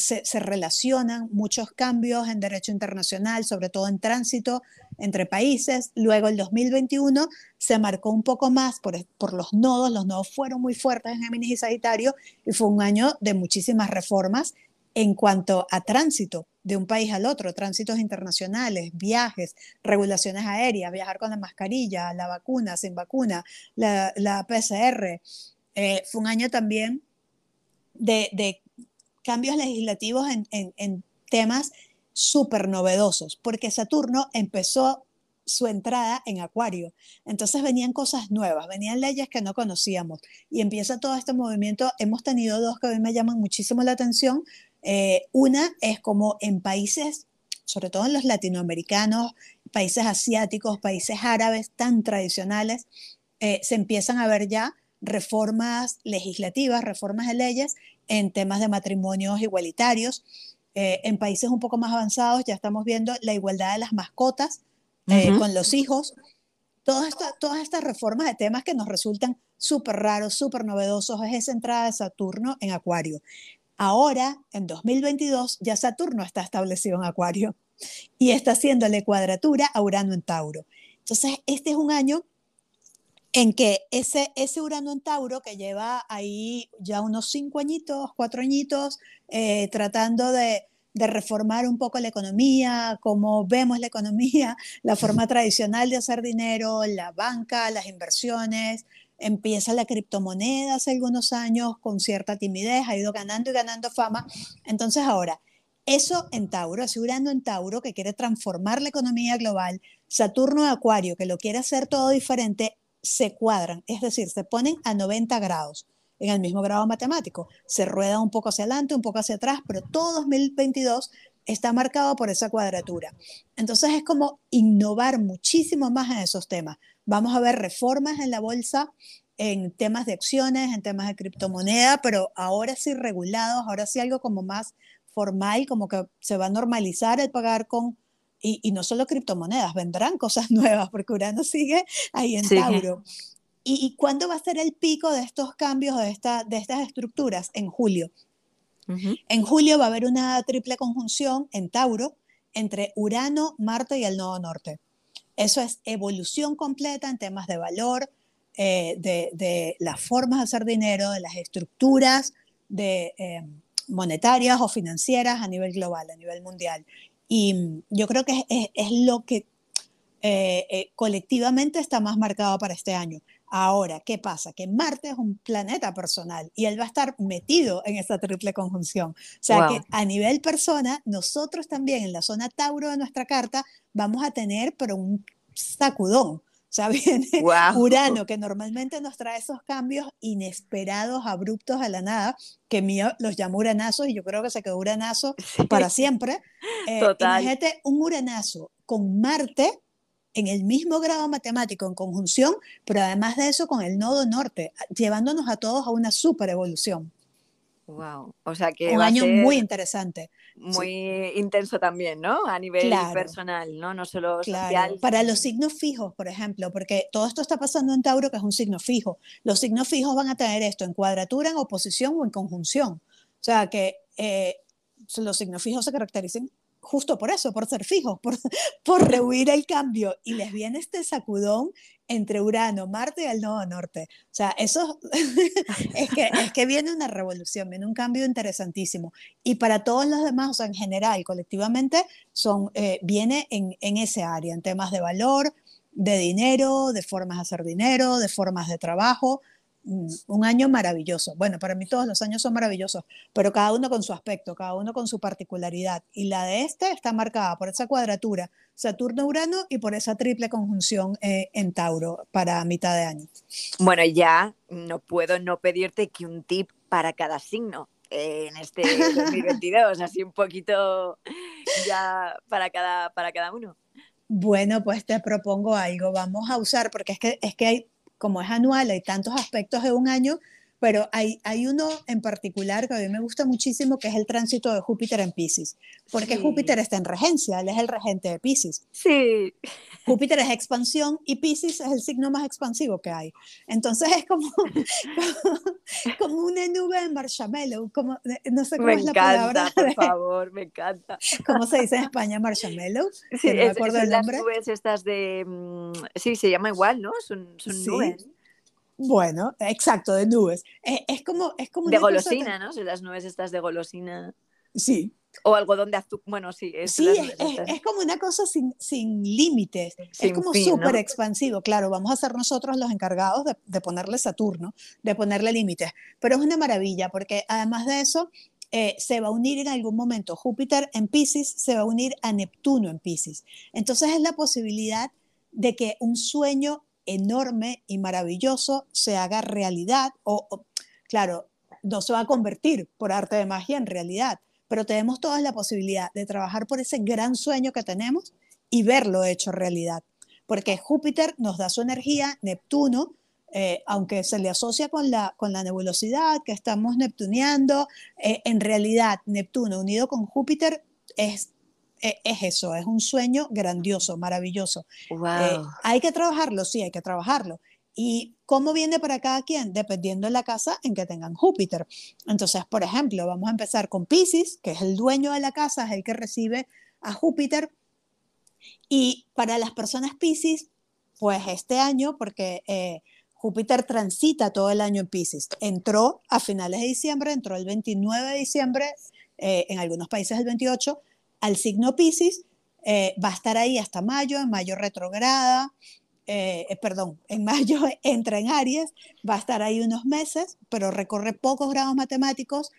S2: se, relacionan, muchos cambios en derecho internacional, sobre todo en tránsito entre países. Luego el 2021 se marcó un poco más por, por los nodos, los nodos fueron muy fuertes en Géminis y Sagitario y fue un año de muchísimas reformas en cuanto a tránsito de un país al otro, tránsitos internacionales, viajes, regulaciones aéreas, viajar con la mascarilla, la vacuna, sin vacuna, la, la PCR. Eh, fue un año también de cambios legislativos en, temas súper novedosos, porque Saturno empezó su entrada en Acuario. Entonces venían cosas nuevas, venían leyes que no conocíamos y empieza todo este movimiento. Hemos tenido dos que a mí me llaman muchísimo la atención. Eh, una es como en países, sobre todo en los latinoamericanos, países asiáticos, países árabes tan tradicionales, eh, se empiezan a ver ya reformas legislativas, reformas de leyes en temas de matrimonios igualitarios. Eh, en países un poco más avanzados ya estamos viendo la igualdad de las mascotas, eh, con los hijos. Todas, todas estas reformas de temas que nos resultan súper raros, súper novedosos, es esa entrada de Saturno en Acuario. Ahora, en 2022, ya Saturno está establecido en Acuario y está haciéndole cuadratura a Urano en Tauro. Entonces, este es un año en que ese, ese Urano en Tauro, que lleva ahí ya unos cinco añitos, cuatro añitos, eh, tratando de, de reformar un poco la economía, cómo vemos la economía, la forma tradicional de hacer dinero, la banca, las inversiones. Empieza la criptomoneda hace algunos años con cierta timidez, ha ido ganando y ganando fama. Entonces ahora, eso en Tauro, asegurando en Tauro que quiere transformar la economía global, Saturno de Acuario, que lo quiere hacer todo diferente, se cuadran, es decir, se ponen a 90 grados en el mismo grado matemático. Se rueda un poco hacia adelante, un poco hacia atrás, pero todo 2022 está marcado por esa cuadratura. Entonces es como innovar muchísimo más en esos temas. Vamos a ver reformas en la bolsa, en temas de acciones, en temas de criptomoneda, pero ahora sí regulados, ahora sí algo como más formal, como que se va a normalizar el pagar con, y, no solo criptomonedas, vendrán cosas nuevas, porque Urano sigue ahí en Tauro. ¿Y, cuándo va a ser el pico de estos cambios, de, esta, de estas estructuras? En julio. En julio va a haber una triple conjunción en Tauro entre Urano, Marte y el Nodo Norte. Eso es evolución completa en temas de valor, eh, de, las formas de hacer dinero, de las estructuras de, eh, monetarias o financieras a nivel global, a nivel mundial. Y yo creo que es, lo que eh, colectivamente está más marcado para este año. Ahora, ¿qué pasa? Que Marte es un planeta personal y él va a estar metido en esa triple conjunción. O sea que a nivel persona, nosotros también en la zona Tauro de nuestra carta vamos a tener, pero un sacudón. Sea, viene Urano, que normalmente nos trae esos cambios inesperados, abruptos a la nada, que mío los llamo uranazos y yo creo que se quedó uranazo para siempre. Eh, Total. Imagínate un uranazo con Marte en el mismo grado matemático en conjunción, pero además de eso con el nodo norte, llevándonos a todos a una super evolución.
S1: Wow, o sea que
S2: un año muy interesante.
S1: Muy intenso también, ¿no? A nivel personal, ¿no? No solo social.
S2: Para los signos fijos, por ejemplo, porque todo esto está pasando en Tauro, que es un signo fijo. Los signos fijos van a tener esto en cuadratura, en oposición o en conjunción. O sea que eh, los signos fijos se caracterizan justo por eso, por ser fijos, por, por rehuir el cambio. Y les viene este sacudón entre Urano, Marte y el nodo norte. O sea, eso es, que, es que viene una revolución, viene un cambio interesantísimo. Y para todos los demás, o sea, en general, colectivamente, son, eh, viene en, en ese área, en temas de valor, de dinero, de formas de hacer dinero, de formas de trabajo, un año maravilloso. Bueno, para mí todos los años son maravillosos, pero cada uno con su aspecto, cada uno con su particularidad. Y la de este está marcada por esa cuadratura Saturno-Urano y por esa triple conjunción eh, en Tauro para mitad de año.
S1: Bueno, ya no puedo no pedirte que un tip para cada signo eh, en este 2022, así un poquito ya para cada, para cada uno.
S2: Bueno, pues te propongo algo. Vamos a usar, porque es que, es que hay como es anual, hay tantos aspectos de un año, pero hay, hay uno en particular que a mí me gusta muchísimo, que es el tránsito de Júpiter en Pisces, porque Júpiter está en regencia, él es el regente de Pisces.
S1: Sí.
S2: Júpiter es expansión y Pisces es el signo más expansivo que hay. Entonces es como, como, una nube de marshmallow, como, no sé cómo
S1: me
S2: es la
S1: encanta,
S2: palabra.
S1: Por favor, me encanta.
S2: ¿Cómo se dice en España marshmallow?
S1: Sí, no me acuerdo es, las nubes estas de... Mm, sí, se llama igual, ¿no? Son, son nubes.
S2: Bueno, exacto, de nubes. Es, como, es como
S1: de golosina, ¿no? Son las nubes estas de golosina.
S2: Sí.
S1: O algodón de azúcar. Bueno, sí.
S2: Es sí, es, como una cosa sin, sin límites. es como súper expansivo. Claro, vamos a ser nosotros los encargados de, de ponerle Saturno, de ponerle límites. Pero es una maravilla porque además de eso, eh, se va a unir en algún momento Júpiter en Pisces, se va a unir a Neptuno en Pisces. Entonces es la posibilidad de que un sueño enorme y maravilloso se haga realidad o, claro, no se va a convertir por arte de magia en realidad, pero tenemos todas la posibilidad de trabajar por ese gran sueño que tenemos y verlo hecho realidad, porque Júpiter nos da su energía, Neptuno eh, aunque se le asocia con la, con la nebulosidad que estamos neptuneando, eh, en realidad Neptuno unido con Júpiter es, es, eso, es un sueño grandioso, maravilloso. Eh, hay que trabajarlo, sí, hay que trabajarlo. ¿Y cómo viene para cada quien? Dependiendo de la casa en que tengan Júpiter. Entonces, por ejemplo, vamos a empezar con Pisces, que es el dueño de la casa, es el que recibe a Júpiter. Y para las personas Pisces, pues este año, porque Júpiter transita todo el año en Pisces. Entró a finales de diciembre, entró el 29 de diciembre, eh, en algunos países el 28, al signo Pisces. Eh, va a estar ahí hasta mayo, en mayo retrograda, eh, perdón, en mayo entra en Aries, va a estar ahí unos meses, pero recorre pocos grados matemáticos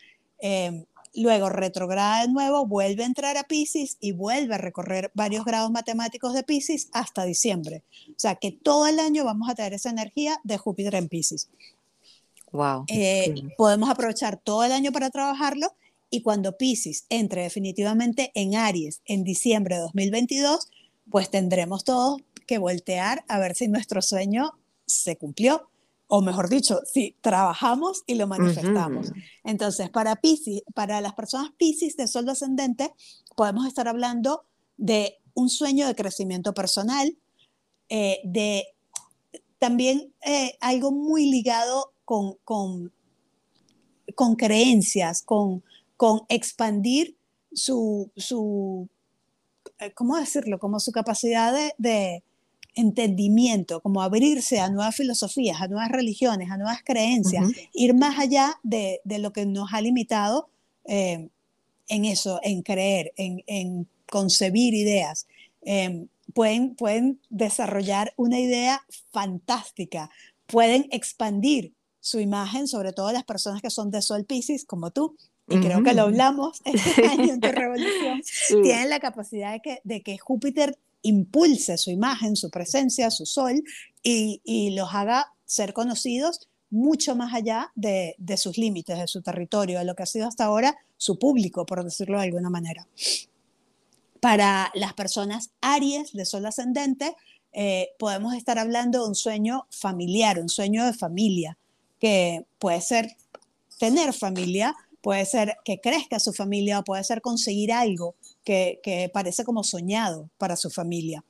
S2: luego retrograda de nuevo, vuelve a entrar a Pisces y vuelve a recorrer varios grados matemáticos de Pisces hasta diciembre. O sea que todo el año vamos a tener esa energía de Júpiter en Pisces.
S1: Wow.
S2: Eh, podemos aprovechar todo el año para trabajarlo y cuando Pisces entre definitivamente en Aries en diciembre de 2022, pues tendremos todos que voltear a ver si nuestro sueño se cumplió o mejor dicho, si trabajamos y lo manifestamos. Entonces, para Pisces, para las personas Pisces de sol ascendente, podemos estar hablando de un sueño de crecimiento personal, eh, de también eh, algo muy ligado con, con, con creencias, con, con expandir su, su, eh, ¿cómo decirlo? Como su capacidad de entendimiento, como abrirse a nuevas filosofías, a nuevas religiones, a nuevas creencias, ir más allá de, lo que nos ha limitado eh, en eso, en creer, en, concebir ideas. Em, pueden, pueden desarrollar una idea fantástica, pueden expandir su imagen, sobre todo las personas que son de Sol Pisces, como tú, y creo que lo hablamos este año en tu revolución, tienen la capacidad de que, de que Júpiter impulse su imagen, su presencia, su sol y, los haga ser conocidos mucho más allá de, sus límites, de su territorio, de lo que ha sido hasta ahora su público, por decirlo de alguna manera. Para las personas Aries de Sol ascendente, eh, podemos estar hablando de un sueño familiar, un sueño de familia, que puede ser tener familia, puede ser que crezca su familia, puede ser conseguir algo que, parece como soñado para su familia.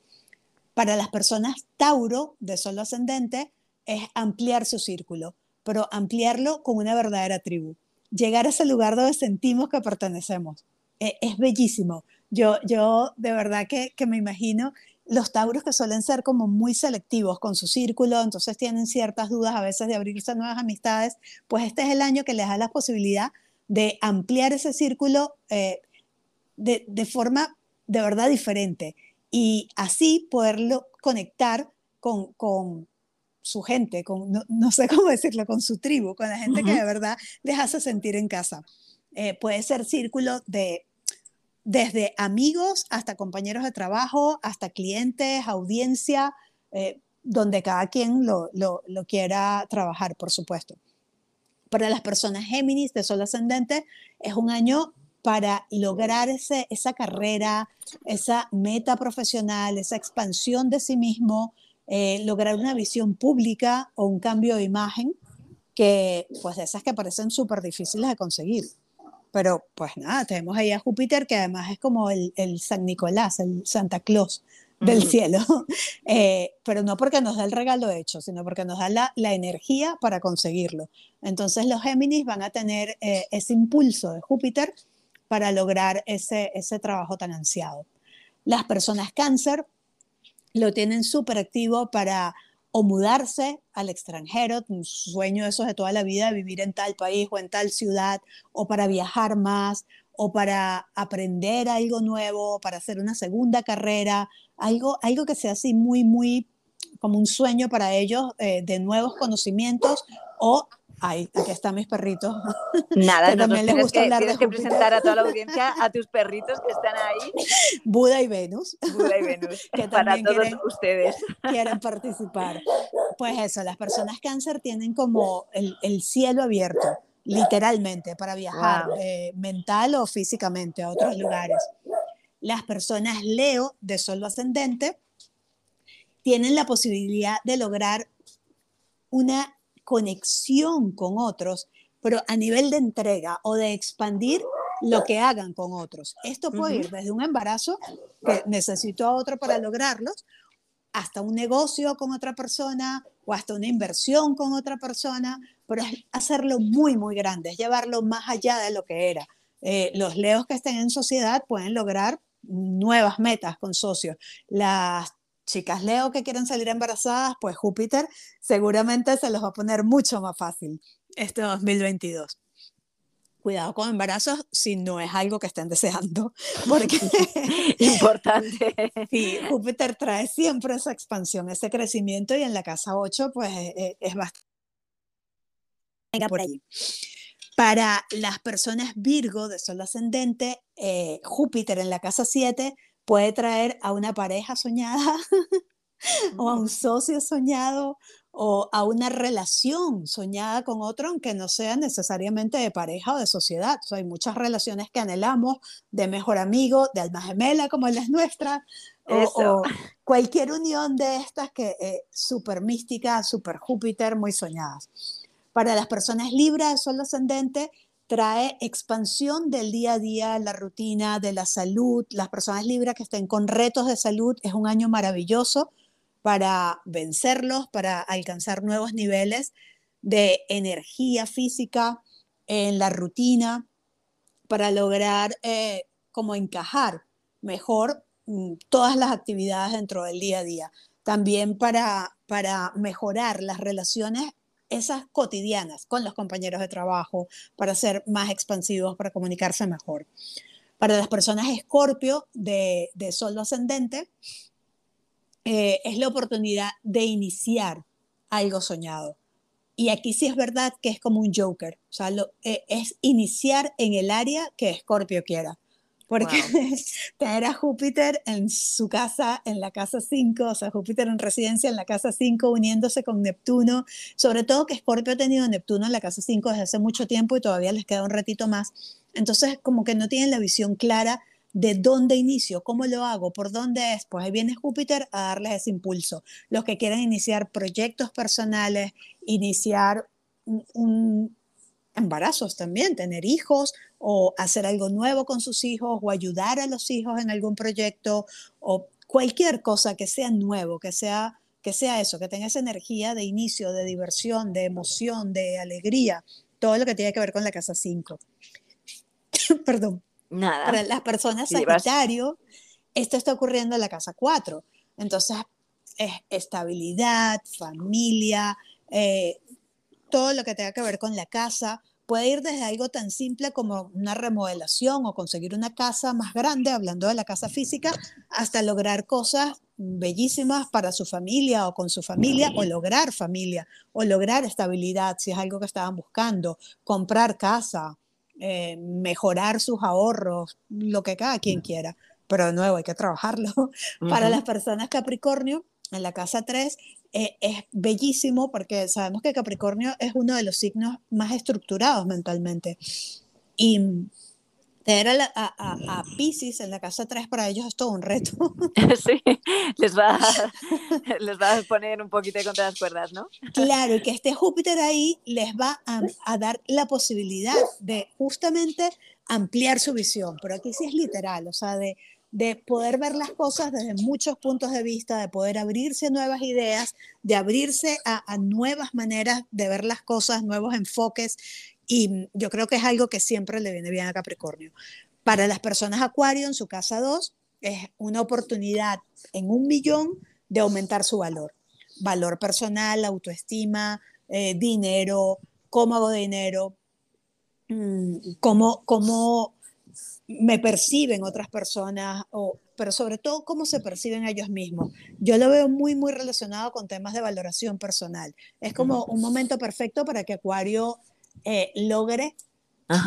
S2: Para las personas Tauro de Sol ascendente es ampliar su círculo, pero ampliarlo con una verdadera tribu. Llegar a ese lugar donde sentimos que pertenecemos. E, es bellísimo. Yo, yo de verdad que, que me imagino los tauros que suelen ser como muy selectivos con su círculo, entonces tienen ciertas dudas a veces de abrirse a nuevas amistades, pues este es el año que les da la posibilidad de ampliar ese círculo eh, de, forma de verdad diferente y así poderlo conectar con, con su gente, con, no, sé cómo decirlo, con su tribu, con la gente que de verdad les hace sentir en casa. Eh, puede ser círculo de desde amigos hasta compañeros de trabajo, hasta clientes, audiencia, eh, donde cada quien lo, lo, lo, quiera trabajar, por supuesto. Para las personas Géminis de Sol Ascendente es un año para lograr ese, esa carrera, esa meta profesional, esa expansión de sí mismo, eh, lograr una visión pública o un cambio de imagen, que pues esas que parecen súper difíciles de conseguir. Pero pues nada, tenemos ahí a Júpiter, que además es como el, el San Nicolás, el Santa Claus del cielo, eh, pero no porque nos da el regalo hecho, sino porque nos da la, la energía para conseguirlo. Entonces los Géminis van a tener eh, ese impulso de Júpiter para lograr ese, ese trabajo tan ansiado. Las personas cáncer lo tienen súper activo para o mudarse al extranjero, un sueño de toda la vida, vivir en tal país o en tal ciudad, o para viajar más, o para aprender algo nuevo, para hacer una segunda carrera, algo, algo que sea así muy, muy como un sueño para ellos eh, de nuevos conocimientos o Ay, aquí están mis perritos.
S1: Nada, no, también les gusta hablar tienes que presentar a toda la audiencia a tus perritos que están ahí.
S2: Buda y Venus.
S1: Buda y Venus. que para todos ustedes.
S2: Quieren participar. Pues eso, las personas cáncer tienen como el, el cielo abierto, literalmente, para viajar eh, mental o físicamente a otros lugares. Las personas Leo de solo ascendente tienen la posibilidad de lograr una conexión con otros, pero a nivel de entrega o de expandir lo que hagan con otros. Esto puede ir desde un embarazo, que necesito a otro para lograrlos, hasta un negocio con otra persona o hasta una inversión con otra persona, pero es hacerlo muy, muy grande, es llevarlo más allá de lo que era. Eh, los leos que estén en sociedad pueden lograr nuevas metas con socios. Las chicas Leo que quieren salir embarazadas, pues Júpiter seguramente se los va a poner mucho más fácil este 2022. Cuidado con embarazos si no es algo que estén deseando, porque
S1: importante.
S2: Sí, Júpiter trae siempre esa expansión, ese crecimiento y en la casa 8 pues eh, eh, es bastante por allí. Para las personas Virgo de Sol ascendente, eh, Júpiter en la casa 7 puede traer a una pareja soñada o a un socio soñado o a una relación soñada con otro, aunque no sea necesariamente de pareja o de sociedad. hay muchas relaciones que anhelamos de mejor amigo, de alma gemela como la nuestra, o, cualquier unión de estas que es súper mística, súper Júpiter, muy soñadas. Para las personas libres de sol ascendente, trae expansión del día a día, la rutina, de la salud. Las personas libres que estén con retos de salud es un año maravilloso para vencerlos, para alcanzar nuevos niveles de energía física en la rutina, para lograr eh, como encajar mejor mm, todas las actividades dentro del día a día. También para, para mejorar las relaciones esas cotidianas con los compañeros de trabajo, para ser más expansivos, para comunicarse mejor. Para las personas escorpio de, de sol ascendente, eh, es la oportunidad de iniciar algo soñado. Y aquí sí es verdad que es como un joker, o sea, eh, es iniciar en el área que Escorpio quiera porque tener a Júpiter en su casa, en la casa 5, o sea, Júpiter en residencia en la casa 5, uniéndose con Neptuno, sobre todo que Escorpio ha tenido Neptuno en la casa 5 desde hace mucho tiempo y todavía les queda un ratito más. Entonces, como que no tienen la visión clara de dónde inicio, cómo lo hago, por dónde es. Pues ahí viene Júpiter a darles ese impulso. Los que quieran iniciar proyectos personales, iniciar un embarazos también, tener hijos o hacer algo nuevo con sus hijos o ayudar a los hijos en algún proyecto o cualquier cosa que sea nuevo, que sea que sea eso, que tenga esa energía de inicio, de diversión, de emoción, de alegría, todo lo que tiene que ver con la casa 5. Perdón.
S1: Nada.
S2: Para las personas Sagitario, esto está ocurriendo en la casa 4. Entonces, es estabilidad, familia, eh, todo lo que tenga que ver con la casa. Puede ir desde algo tan simple como una remodelación o conseguir una casa más grande, hablando de la casa física, hasta lograr cosas bellísimas para su familia o con su familia, o lograr familia, o lograr estabilidad, si es algo que estaban buscando, comprar casa, eh, mejorar sus ahorros, lo que cada quien quiera. Pero de nuevo, hay que trabajarlo. Para las personas Capricornio, en la casa 3, eh, es bellísimo porque sabemos que Capricornio es uno de los signos más estructurados mentalmente. Y tener a, a, a, Pisces en la casa 3 para ellos es todo un reto.
S1: Sí, les va, a, les va a poner un poquito contra las cuerdas, ¿no?
S2: Claro, y que esté Júpiter ahí les va a, a, dar la posibilidad de justamente ampliar su visión, pero aquí sí es literal, o sea, de de poder ver las cosas desde muchos puntos de vista, de poder abrirse a nuevas ideas, de abrirse a, nuevas maneras de ver las cosas, nuevos enfoques. Y yo creo que es algo que siempre le viene bien a Capricornio. Para las personas Acuario en su casa 2 es una oportunidad en un millón de aumentar su valor. Valor personal, autoestima, eh, dinero, cómo hago dinero, mm, cómo, cómo me perciben otras personas, o, pero sobre todo cómo se perciben ellos mismos. Yo lo veo muy, muy relacionado con temas de valoración personal. Es como un momento perfecto para que Acuario eh, logre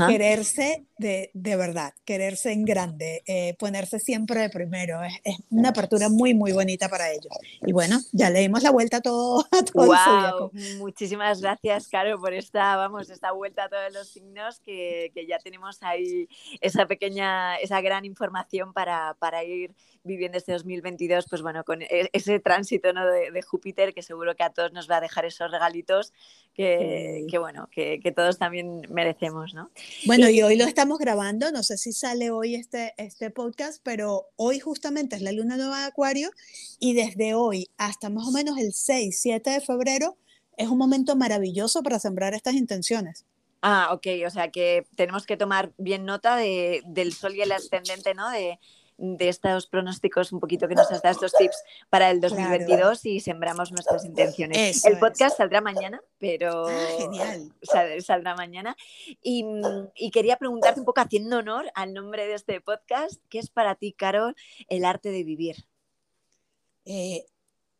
S2: quererse de, de, verdad, quererse en grande, eh, ponerse siempre de primero. Es, es, una apertura muy, muy bonita para ellos. Y bueno, ya le dimos la vuelta a todo, a todo
S1: wow, Muchísimas gracias, Caro, por esta, vamos, esta vuelta a todos los signos que, que ya tenemos ahí esa pequeña, esa gran información para, para ir viviendo este 2022, pues bueno, con e, ese tránsito ¿no? de, de, Júpiter que seguro que a todos nos va a dejar esos regalitos que, sí. que bueno, que, que, todos también merecemos, ¿no?
S2: Bueno, y, y hoy lo estamos grabando, no sé si sale hoy este, este podcast, pero hoy justamente es la luna nueva de Acuario y desde hoy hasta más o menos el 6, 7 de febrero es un momento maravilloso para sembrar estas intenciones.
S1: Ah, ok, o sea que tenemos que tomar bien nota de, del sol y el ascendente, ¿no? De, de estos pronósticos un poquito que nos has dado, estos tips para el 2022 claro. y sembramos nuestras intenciones.
S2: Eso
S1: el podcast
S2: es.
S1: saldrá mañana, pero
S2: ah, genial.
S1: saldrá mañana. Y, y, quería preguntarte un poco, haciendo honor al nombre de este podcast, ¿qué es para ti, Carol, el arte de vivir?
S2: Eh,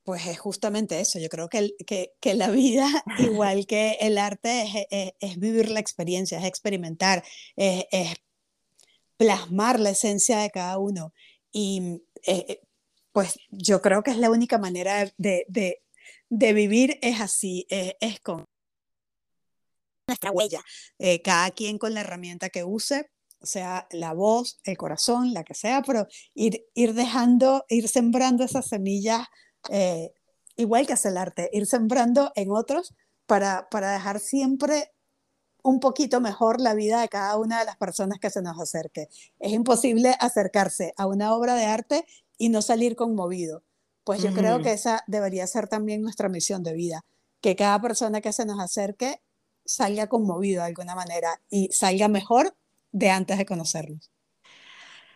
S2: pues es justamente eso, yo creo que, que, que la vida, igual que el arte, es, es, es, vivir la experiencia, es experimentar, es, es plasmar la esencia de cada uno. Y eh, pues yo creo que es la única manera de, de, vivir, es así, eh, es con nuestra huella, eh, cada quien con la herramienta que use, sea, la voz, el corazón, la que sea, pero ir, ir dejando, ir sembrando esas semillas, eh, igual que hacer el arte, ir sembrando en otros para, para dejar siempre un poquito mejor la vida de cada una de las personas que se nos acerque. Es imposible acercarse a una obra de arte y no salir conmovido. Pues yo creo que esa debería ser también nuestra misión de vida, que cada persona que se nos acerque salga conmovido de alguna manera y salga mejor de antes de conocernos.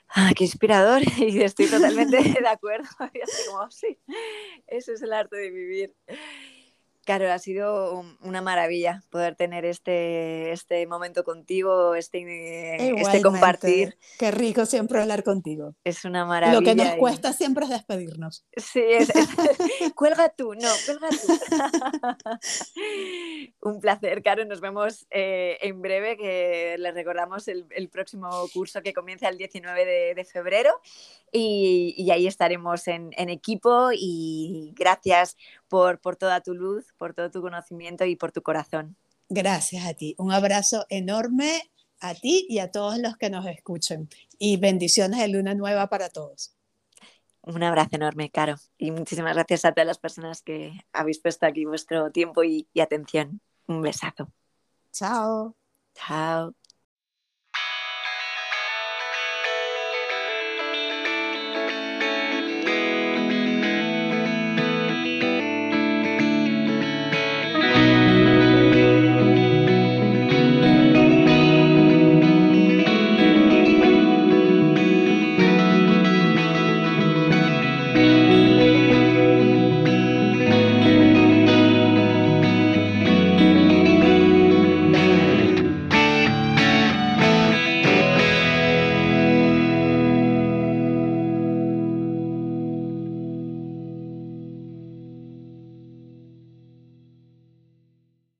S1: Ah, qué inspirador y estoy totalmente de acuerdo. Y así como, sí, eso es el arte de vivir. Claro, ha sido una maravilla poder tener este, este momento contigo, este, este compartir.
S2: Qué rico siempre hablar contigo.
S1: Es una maravilla.
S2: Lo que nos cuesta siempre es despedirnos.
S1: Sí, es, es, cuelga tú, no, cuelga tú. Un placer, Caro. Nos vemos eh, en breve, que les recordamos el, el, próximo curso que comienza el 19 de, de febrero y, y, ahí estaremos en, en equipo y gracias por, por toda tu luz, por todo tu conocimiento y por tu corazón.
S2: Gracias a ti. Un abrazo enorme a ti y a todos los que nos escuchen. Y bendiciones de luna nueva para todos.
S1: Un abrazo enorme, Caro. Y muchísimas gracias a todas las personas que habéis puesto aquí vuestro tiempo y, y atención. Un besazo.
S2: Chao.
S1: Chao.